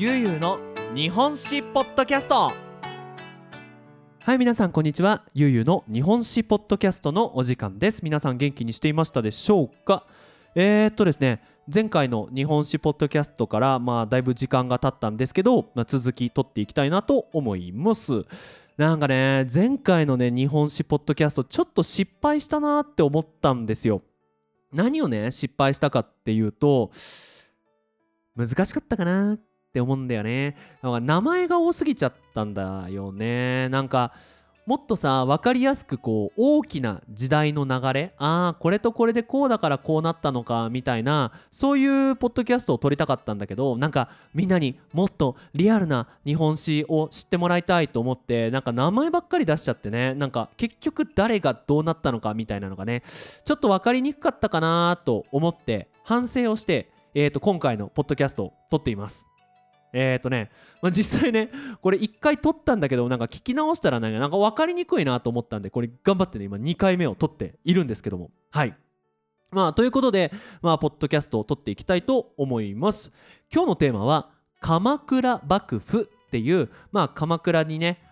ゆうゆうの日本史ポッドキャスト。はい皆さんこんにちは。ゆうゆうの日本史ポッドキャストのお時間です。皆さん元気にしていましたでしょうか？えー、っとですね前回の日本史ポッドキャストからまあだいぶ時間が経ったんですけど、まあ、続き取っていきたいなと思います。なんかね前回のね日本史ポッドキャストちょっと失敗したなって思ったんですよ。何をね失敗したかっていうと難しかったかな。って思うんだよねだから名前が多すぎちゃったんだよねなんかもっとさ分かりやすくこう大きな時代の流れああこれとこれでこうだからこうなったのかみたいなそういうポッドキャストを撮りたかったんだけどなんかみんなにもっとリアルな日本史を知ってもらいたいと思ってなんか名前ばっかり出しちゃってねなんか結局誰がどうなったのかみたいなのがねちょっと分かりにくかったかなと思って反省をして、えー、と今回のポッドキャストを撮っています。えっ、ー、とね、まあ、実際ね、これ1回撮ったんだけど、なんか聞き直したらなんか分かりにくいなと思ったんで、これ頑張ってね、今2回目を撮っているんですけども。はい。まあ、ということで、まあ、ポッドキャストを撮っていきたいと思います。今日のテーマは、鎌倉幕府っていう、まあ、鎌倉にね、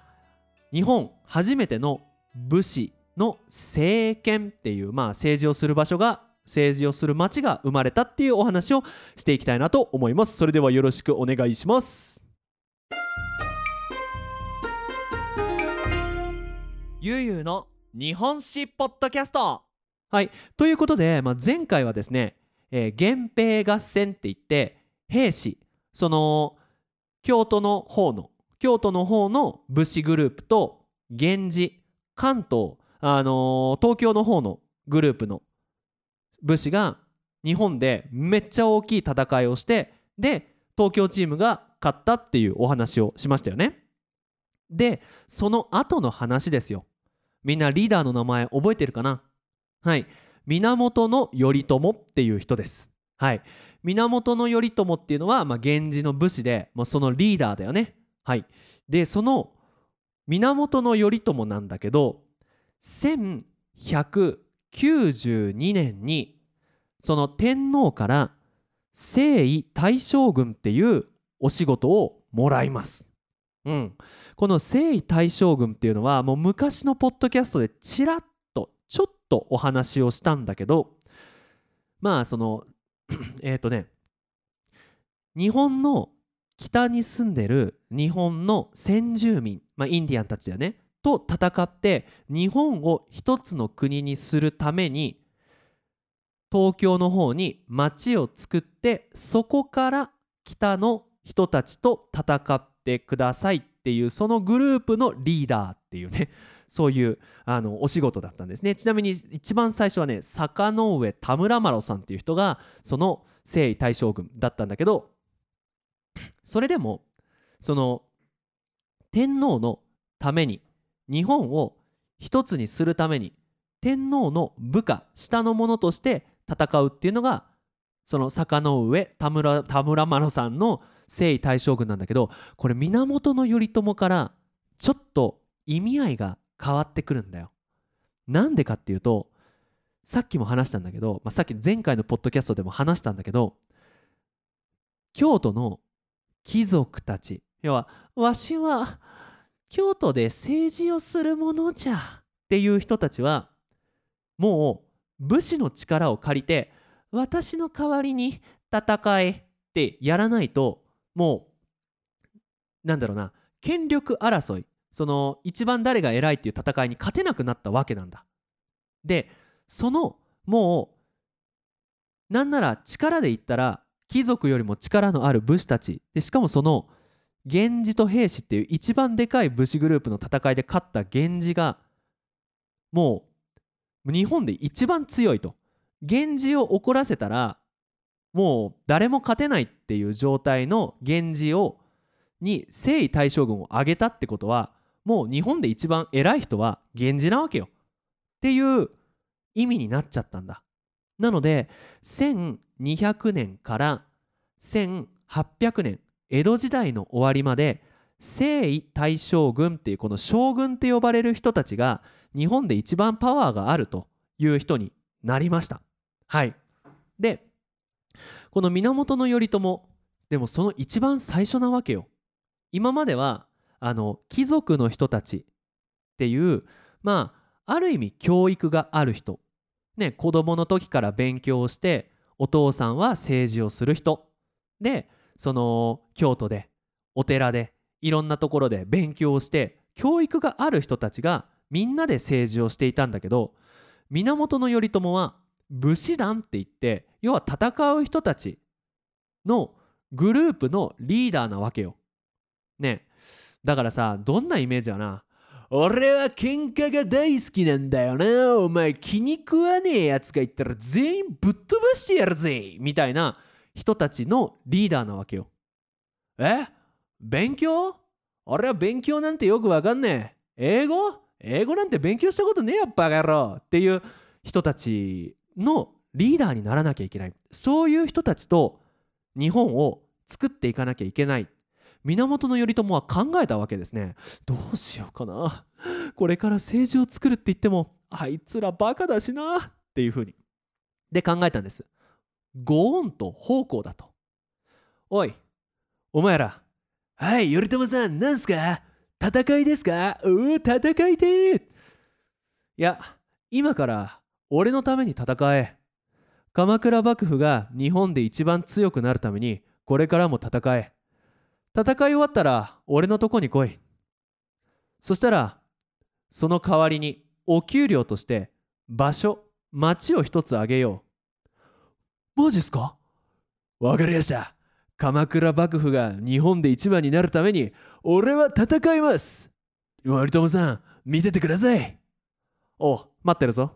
日本初めての武士の政権っていう、まあ、政治をする場所が政治をする町が生まれたっていうお話をしていきたいなと思います。それではよろしくお願いします。ゆうゆうの日本史ポッドキャスト。はい。ということで、まあ、前回はですね、えー、源平合戦って言って兵士その京都の方の京都の方の武士グループと源氏関東あのー、東京の方のグループの武士が日本でめっちゃ大きい戦いをしてで東京チームが勝ったっていうお話をしましたよね。でその後の話ですよ。みんなリーダーの名前覚えてるかな？はい源頼朝っていう人です。はい源頼朝っていうのは、まあ、源氏の武士で、まあ、そのリーダーだよね。はいでその源頼朝なんだけど92年にその天皇から征夷大将軍っていうお仕事をもらいます。うん、この征夷大将軍っていうのはもう昔のポッドキャストでちらっとちょっとお話をしたんだけどまあその えっとね日本の北に住んでる日本の先住民、まあ、インディアンたちだよねと戦って日本を一つの国にするために東京の方に町を作ってそこから北の人たちと戦ってくださいっていうそのグループのリーダーっていうね そういうあのお仕事だったんですね。ちなみに一番最初はね坂上田村麻呂さんっていう人がその征夷大将軍だったんだけどそれでもその天皇のために日本を一つにするために天皇の部下下の者として戦うっていうのがその坂の上田村田村麻呂さんの征夷大将軍なんだけどこれ源頼朝からちょっと意味合いが変わってくるんだよ。なんでかっていうとさっきも話したんだけど、まあ、さっき前回のポッドキャストでも話したんだけど京都の貴族たち要はわしは京都で政治をするものじゃっていう人たちはもう武士の力を借りて私の代わりに戦えってやらないともうなんだろうな権力争いその一番誰が偉いっていう戦いに勝てなくなったわけなんだ。でそのもうなんなら力で言ったら貴族よりも力のある武士たちでしかもその源氏と平氏っていう一番でかい武士グループの戦いで勝った源氏がもう日本で一番強いと。源氏を怒らせたらもう誰も勝てないっていう状態の源氏をに征夷大将軍を挙げたってことはもう日本で一番偉い人は源氏なわけよ。っていう意味になっちゃったんだ。なので1200年から1800年江戸時代の終わりまで征夷大将軍っていうこの将軍って呼ばれる人たちが日本で一番パワーがあるという人になりました。はい、でこの源頼朝でもその一番最初なわけよ。今まではあの貴族の人たちっていうまあある意味教育がある人。ね子供の時から勉強をしてお父さんは政治をする人。でその京都でお寺でいろんなところで勉強をして教育がある人たちがみんなで政治をしていたんだけど源頼朝は武士団って言って要は戦う人たちのグループのリーダーなわけよ。ね。だからさどんなイメージやな。俺は喧嘩が大好きなんだよな。お前気に食わねえやつがいったら全員ぶっ飛ばしてやるぜ。みたいな。人たちのリーダーなわけよ。え？勉強？俺は勉強なんてよくわかんねえ。英語？英語なんて勉強したことねえやバカ野郎。っていう人たちのリーダーにならなきゃいけない。そういう人たちと日本を作っていかなきゃいけない。源頼朝は考えたわけですね。どうしようかな。これから政治を作るって言ってもあいつらバカだしな。っていうふうに。で考えたんです。ご恩と奉公だと。おいお前ら。はい頼朝さんなんすか？戦いですか？うー戦いていや今から俺のために戦え。鎌倉幕府が日本で一番強くなるためにこれからも戦え。戦い終わったら俺のとこに来い。そしたらその代わりにお給料として場所町を一つあげよう。マジっすか？わかりました。鎌倉幕府が日本で一番になるために俺は戦います。頼朝さん見ててください。お待ってるぞ。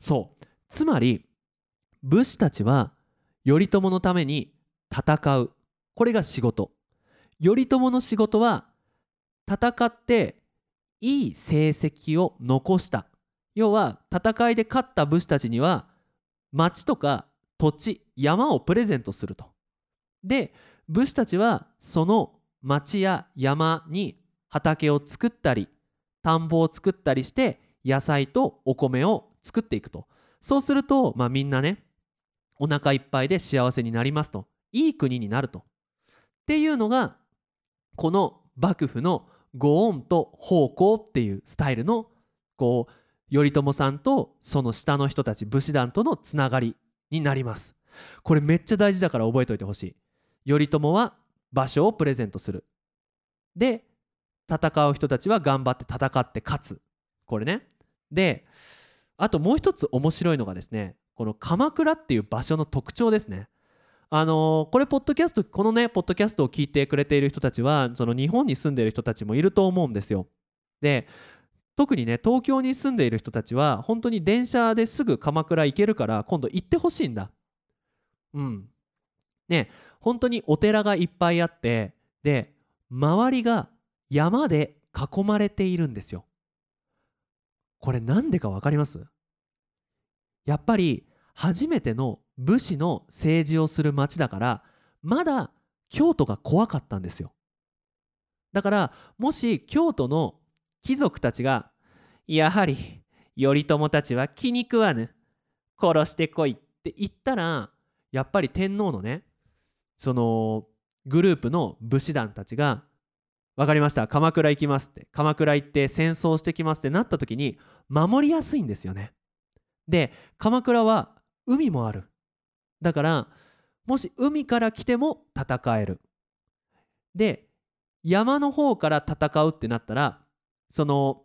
そう。つまり武士たちは頼朝のために戦う。これが仕事。頼朝の仕事は戦っていい成績を残した。要は戦いで勝った武士たちには町とか土地山をプレゼントすると。で武士たちはその町や山に畑を作ったり田んぼを作ったりして野菜とお米を作っていくと。そうすると、まあ、みんなねお腹いっぱいで幸せになりますと。いい国になると。っていうのがこの幕府のご恩と奉公っていうスタイルのこう頼朝さんとその下の人たち武士団とのつながりになります。これめっちゃ大事だから覚えておいてほしい。頼朝は場所をプレゼントする。で戦う人たちは頑張って戦って勝つ。これね。であともう一つ面白いのがですねこの鎌倉っていう場所の特徴ですね。あのーこれポッドキャストこのねポッドキャストを聞いてくれている人たちはその日本に住んでいる人たちもいると思うんですよ。で特にね東京に住んでいる人たちは本当に電車ですぐ鎌倉行けるから今度行ってほしいんだ。うん。ね本当にお寺がいっぱいあってで周りが山で囲まれているんですよ。これなんでか分かります？やっぱり初めての武士の政治をする町だからまだ京都が怖かったんですよ。だからもし京都の貴族たちがやはり頼朝たちは気に食わぬ殺してこいって言ったらやっぱり天皇のねそのグループの武士団たちが分かりました鎌倉行きますって鎌倉行って戦争してきますってなった時に守りやすいんですよね。で鎌倉は海もある。だからもし海から来ても戦える。で山の方から戦うってなったらその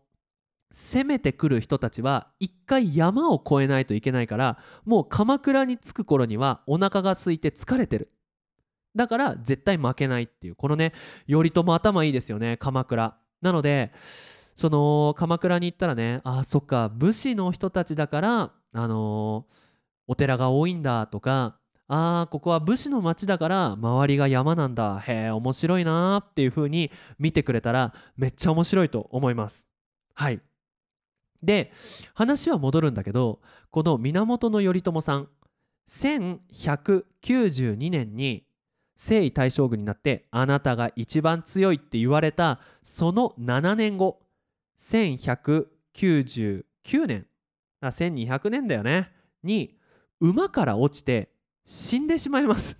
攻めてくる人たちは一回山を越えないといけないからもう鎌倉に着く頃にはお腹が空いて疲れてる。だから絶対負けないっていうこのね頼朝頭いいですよね鎌倉。なのでその鎌倉に行ったらねあそっか武士の人たちだからあのーお寺が多いんだとかあーここは武士の町だから周りが山なんだ。へえ面白いなーっていう風に見てくれたらめっちゃ面白いと思います。はい。で話は戻るんだけどこの源頼朝さん1192年に征夷大将軍になってあなたが一番強いって言われたその7年後1199年1200年だよねに馬から落ちて死んでしまいます。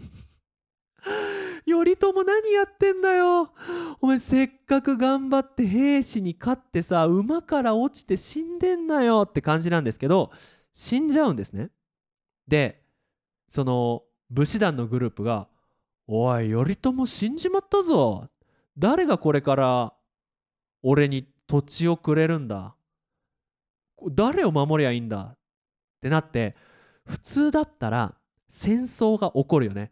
頼朝何やってんだよ。お前せっかく頑張って兵士に勝ってさ馬から落ちて死んでんなよ。って感じなんですけど死んじゃうんですね。でその武士団のグループが「おい頼朝死んじまったぞ。誰がこれから俺に土地をくれるんだ。誰を守りゃいいんだ。ってなって普通だったら戦争が起こるよね。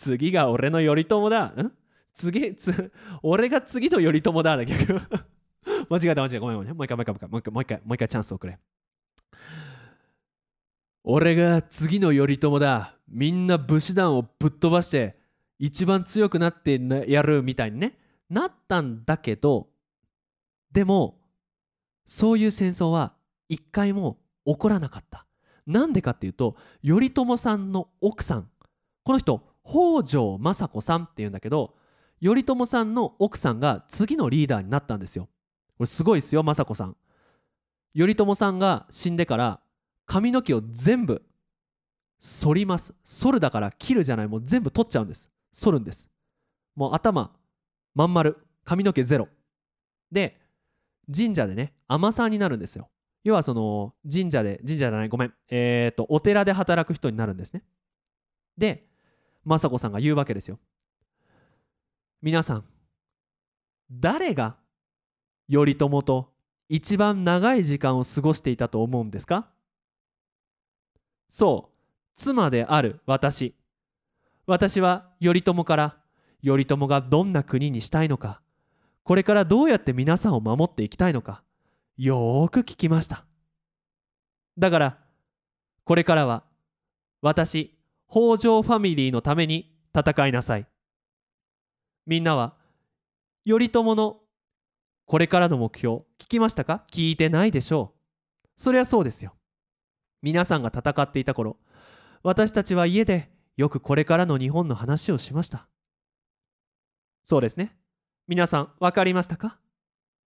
次が俺の頼朝だ。ん？次つ俺が次の頼朝だ。だ逆 間違えた間違えた。ごめんごめんもう一回もう一回もう一回もう一回チャンスをくれ。俺が次の頼朝だ。みんな武士団をぶっ飛ばして一番強くなってやるみたいにね。なったんだけど。でもそういう戦争は一回も起こらなかった。なんでかっていうと頼朝さんの奥さん。この人北条政子さんっていうんだけど頼朝さんの奥さんが次のリーダーになったんですよ。これすごいですよ政子さん。頼朝さんが死んでから髪の毛を全部剃ります。剃るだから切るじゃない。もう全部取っちゃうんです。剃るんです。もう頭まん丸。髪の毛ゼロ。で神社でね尼さんになるんですよ。要はその神社で神社じゃないごめん。えっ、ー、とお寺で働く人になるんですね。で雅子さんが言うわけですよ。皆さん誰が頼朝と一番長い時間を過ごしていたと思うんですか？そう妻である私。私は頼朝から頼朝がどんな国にしたいのかこれからどうやって皆さんを守っていきたいのかよーく聞きました。だからこれからは私北条ファミリーのために戦いなさい。みんなは頼朝のこれからの目標聞きましたか？聞いてないでしょう。そりゃそうですよ。皆さんが戦っていた頃私たちは家でよくこれからの日本の話をしました。そうですね。皆さん分かりましたか？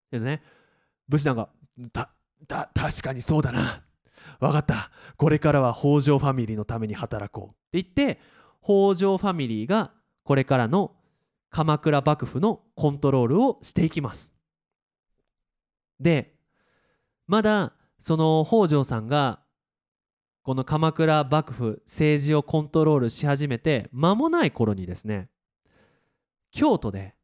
けどね武士団がたた確かにそうだな分かった。これからは北条ファミリーのために働こう。って言って北条ファミリーがこれからの鎌倉幕府のコントロールをしていきます。でまだその北条さんがこの鎌倉幕府政治をコントロールし始めて間もない頃にですね京都で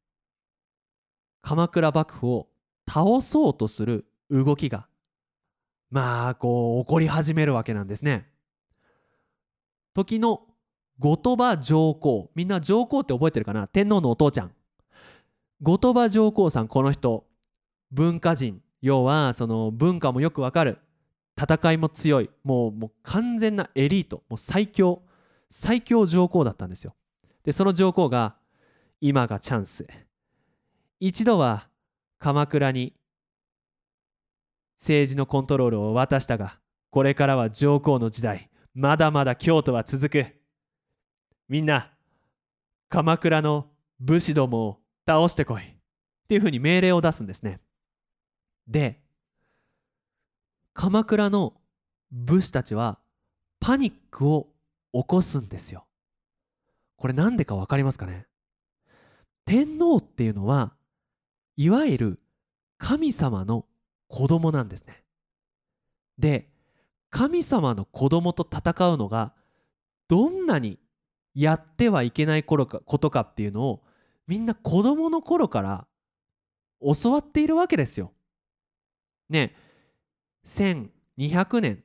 鎌倉幕府を倒そうとする動きがまあこう起こり始めるわけなんですね。時の後鳥羽上皇。みんな上皇って覚えてるかな？天皇のお父ちゃん。後鳥羽上皇さんこの人。文化人。要はその文化もよくわかる。戦いも強い。もうもう完全なエリート。もう最強。最強上皇だったんですよ。でその上皇が今がチャンス。一度は鎌倉に政治のコントロールを渡したがこれからは上皇の時代まだまだ京都は続く。みんな鎌倉の武士どもを倒してこいっていうふうに命令を出すんですね。で鎌倉の武士たちはパニックを起こすんですよ。これ何でか分かりますかね？天皇っていうのはいわゆる神様の子供なんですね。で神様の子供と戦うのがどんなにやってはいけない頃かことかっていうのをみんな子供の頃から教わっているわけですよ。ね1200年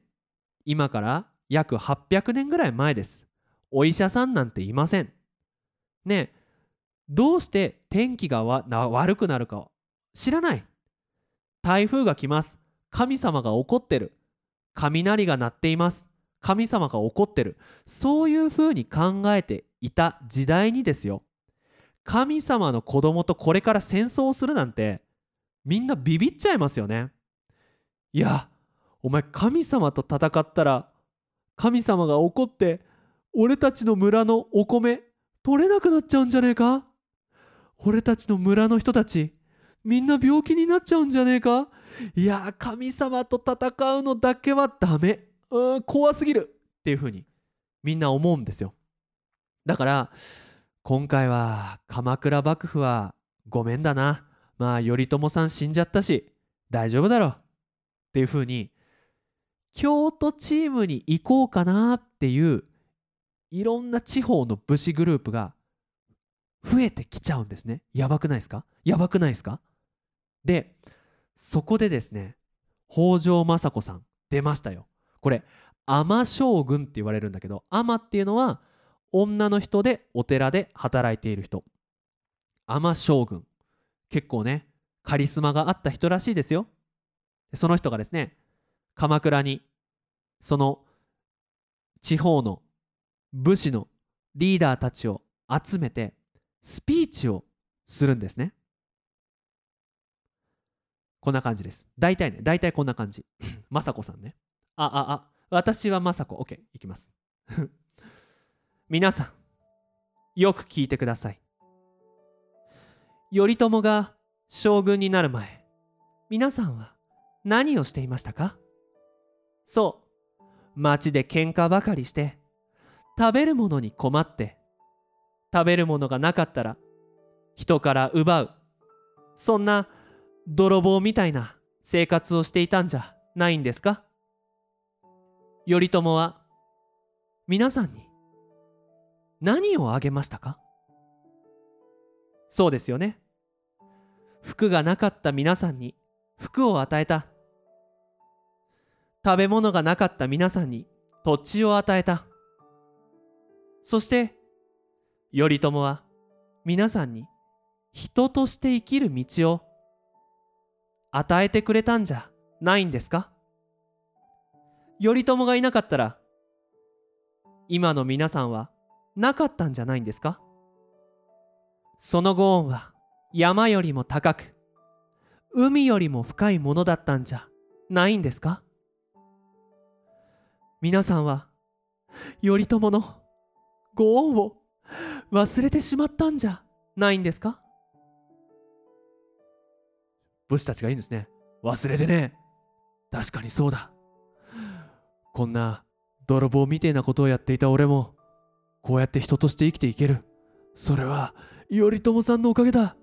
今から約800年ぐらい前です。お医者さんなんていません。ねどうして天気が悪くなるか知らない。台風が来ます。神様が怒ってる。雷が鳴っています。神様が怒ってる。そういうふうに考えていた時代にですよ。神様の子供とこれから戦争をするなんてみんなビビっちゃいますよね。いやお前神様と戦ったら神様が怒って俺たちの村のお米取れなくなっちゃうんじゃねえか？俺たちの村の人たちみんな病気になっちゃうんじゃねえか？いや神様と戦うのだけはダメ。うん怖すぎる。っていうふうにみんな思うんですよ。だから今回は鎌倉幕府はごめんだな。まあ頼朝さん死んじゃったし大丈夫だろっていうふうに京都チームに行こうかなっていういろんな地方の武士グループが増えてきちゃうんですね。やばくないですか？やばくないですか？でそこでですね北条政子さん出ましたよ。これ尼将軍って言われるんだけど尼っていうのは女の人でお寺で働いている人。尼将軍。結構ねカリスマがあった人らしいですよ。その人がですね鎌倉にその地方の武士のリーダーたちを集めてスピーチをするんですね。こんな感じです。大体ね大体こんな感じ。雅子さんね。あああ私は雅子。OK いきます。皆さんよく聞いてください。頼朝が将軍になる前皆さんは何をしていましたか？そう。町で喧嘩ばかりして食べるものに困って食べるものがなかったら人から奪う。そんな泥棒みたいな生活をしていたんじゃないんですか？頼朝は皆さんに何をあげましたか？そうですよね。服がなかった皆さんに服を与えた。食べ物がなかった皆さんに土地を与えた。そして頼朝は皆さんに人として生きる道を与えてくれたんじゃないんですか？頼朝がいなかったら今の皆さんはなかったんじゃないんですか？そのご恩は山よりも高く海よりも深いものだったんじゃないんですか？皆さんは頼朝のご恩を忘れてしまったんじゃないんですか？武士たちがいいんですね。忘れてね。確かにそうだ。こんな泥棒みてえなことをやっていた俺もこうやって人として生きていける。それは頼朝さんのおかげだ。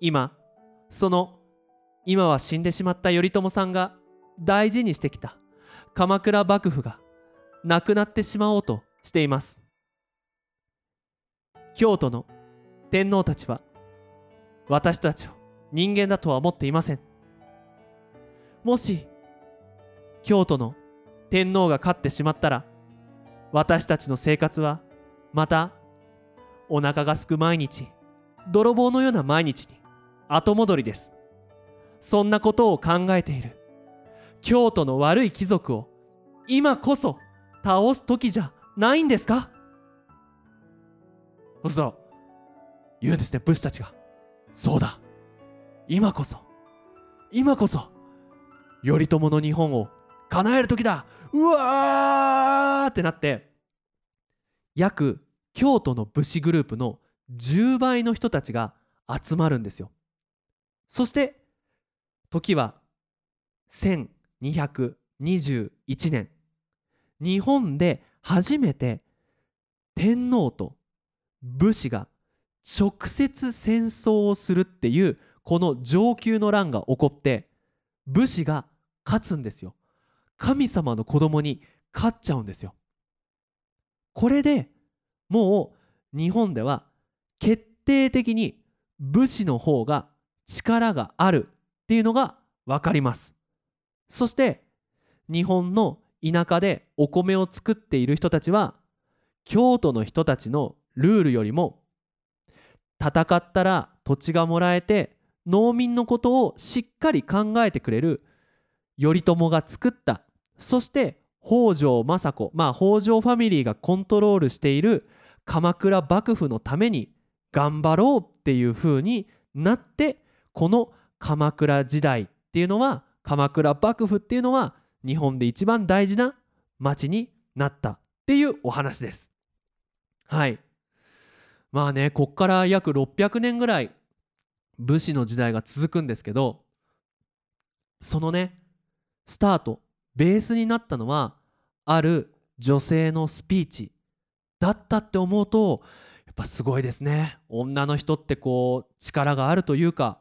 今その今は死んでしまった頼朝さんが大事にしてきた鎌倉幕府がなくなってしまおうとしています。京都の天皇たちは私たちを人間だとは思っていません。もし京都の天皇が勝ってしまったら私たちの生活はまたお腹がすく毎日泥棒のような毎日に後戻りです。そんなことを考えている。京都の悪い貴族を今こそ倒す時じゃないんですか？そうすると言うんですね武士たちが。そうだ。今こそ今こそ頼朝の日本を叶える時だ。うわーってなって約京都の武士グループの10倍の人たちが集まるんですよ。そして時は1221年。日本で初めて天皇と武士が直接戦争をするっていうこの承久の乱が起こって武士が勝つんですよ。神様の子供に勝っちゃうんですよ。これでもう日本では決定的に武士の方が力があるっていうのが分かります。そして日本の田舎でお米を作っている人たちは京都の人たちのルールよりも戦ったら土地がもらえて農民のことをしっかり考えてくれる頼朝が作ったそして北条政子まあ北条ファミリーがコントロールしている鎌倉幕府のために頑張ろうっていう風になってこの鎌倉時代っていうのは鎌倉幕府っていうのは日本で一番大事な町になったっていうお話です。はい。まあねこっから約600年ぐらい武士の時代が続くんですけどそのねスタートベースになったのはある女性のスピーチだったって思うとやっぱすごいですね。女の人ってこう力があるというか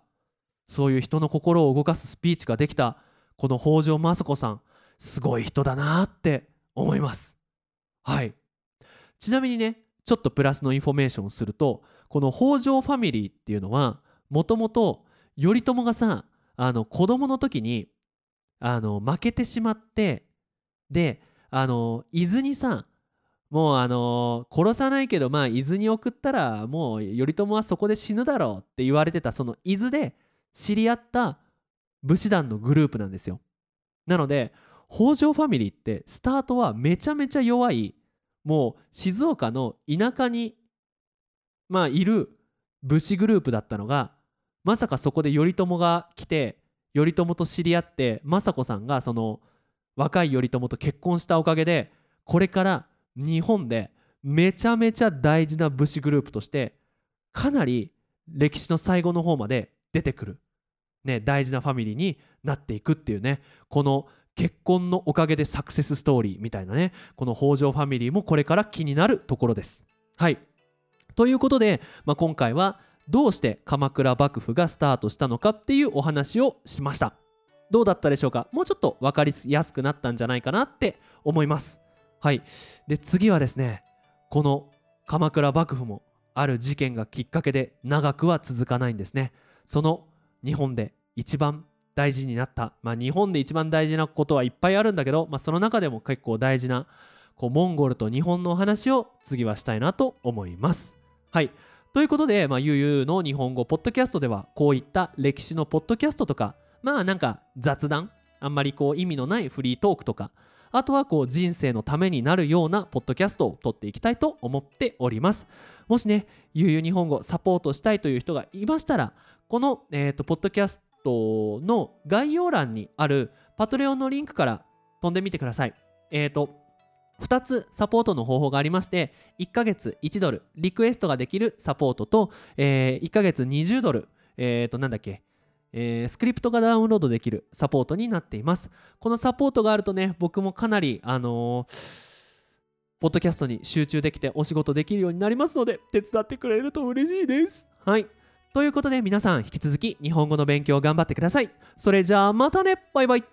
そういう人の心を動かすスピーチができたこの北条政子さんすごい人だなって思います。はい。ちなみにねちょっとプラスのインフォメーションをするとこの北条ファミリーっていうのはもともと頼朝がさあの子供の時にあの負けてしまってであの伊豆にさもうあの殺さないけどまあ伊豆に送ったらもう頼朝はそこで死ぬだろうって言われてたその伊豆で知り合った武士団のグループなんですよ。なので北条ファミリーってスタートはめちゃめちゃ弱いもう静岡の田舎にまあいる武士グループだったのがまさかそこで頼朝が来て頼朝と知り合って政子さんがその若い頼朝と結婚したおかげでこれから日本でめちゃめちゃ大事な武士グループとしてかなり歴史の最後の方まで出てくる、ね、大事なファミリーになっていくっていうねこの結婚のおかげでサクセスストーリーみたいなねこの北条ファミリーもこれから気になるところです。はいということで、まあ、今回はどうして鎌倉幕府がスタートしたのかっていうお話をしました。どうだったでしょうか？もうちょっと分かりやすくなったんじゃないかなって思います。はい。で次はですねこの鎌倉幕府もある事件がきっかけで長くは続かないんですね。その日本で一番大事になった、まあ、日本で一番大事なことはいっぱいあるんだけど、まあ、その中でも結構大事なこうモンゴルと日本のお話を次はしたいなと思います。はいということで、まあ、ゆうゆうの日本語ポッドキャストではこういった歴史のポッドキャストとかまあなんか雑談あんまりこう意味のないフリートークとかあとはこう人生のためになるようなポッドキャストを撮っていきたいと思っております。もしねゆうゆう日本語サポートしたいという人がいましたらこの、えーと、ポッドキャストの概要欄にあるパトレオンのリンクから飛んでみてください。えっ、ー、と2つサポートの方法がありまして1ヶ月1ドルリクエストができるサポートと、えー、1ヶ月20ドルえ、ー、となんだっけえー、スクリプトがダウンロードできるサポートになっています。このサポートがあるとね、僕もかなり、あのー、ポッドキャストに集中できてお仕事できるようになりますので、手伝ってくれると嬉しいです。はい。ということで皆さん引き続き日本語の勉強を頑張ってください。それじゃあまたねバイバイ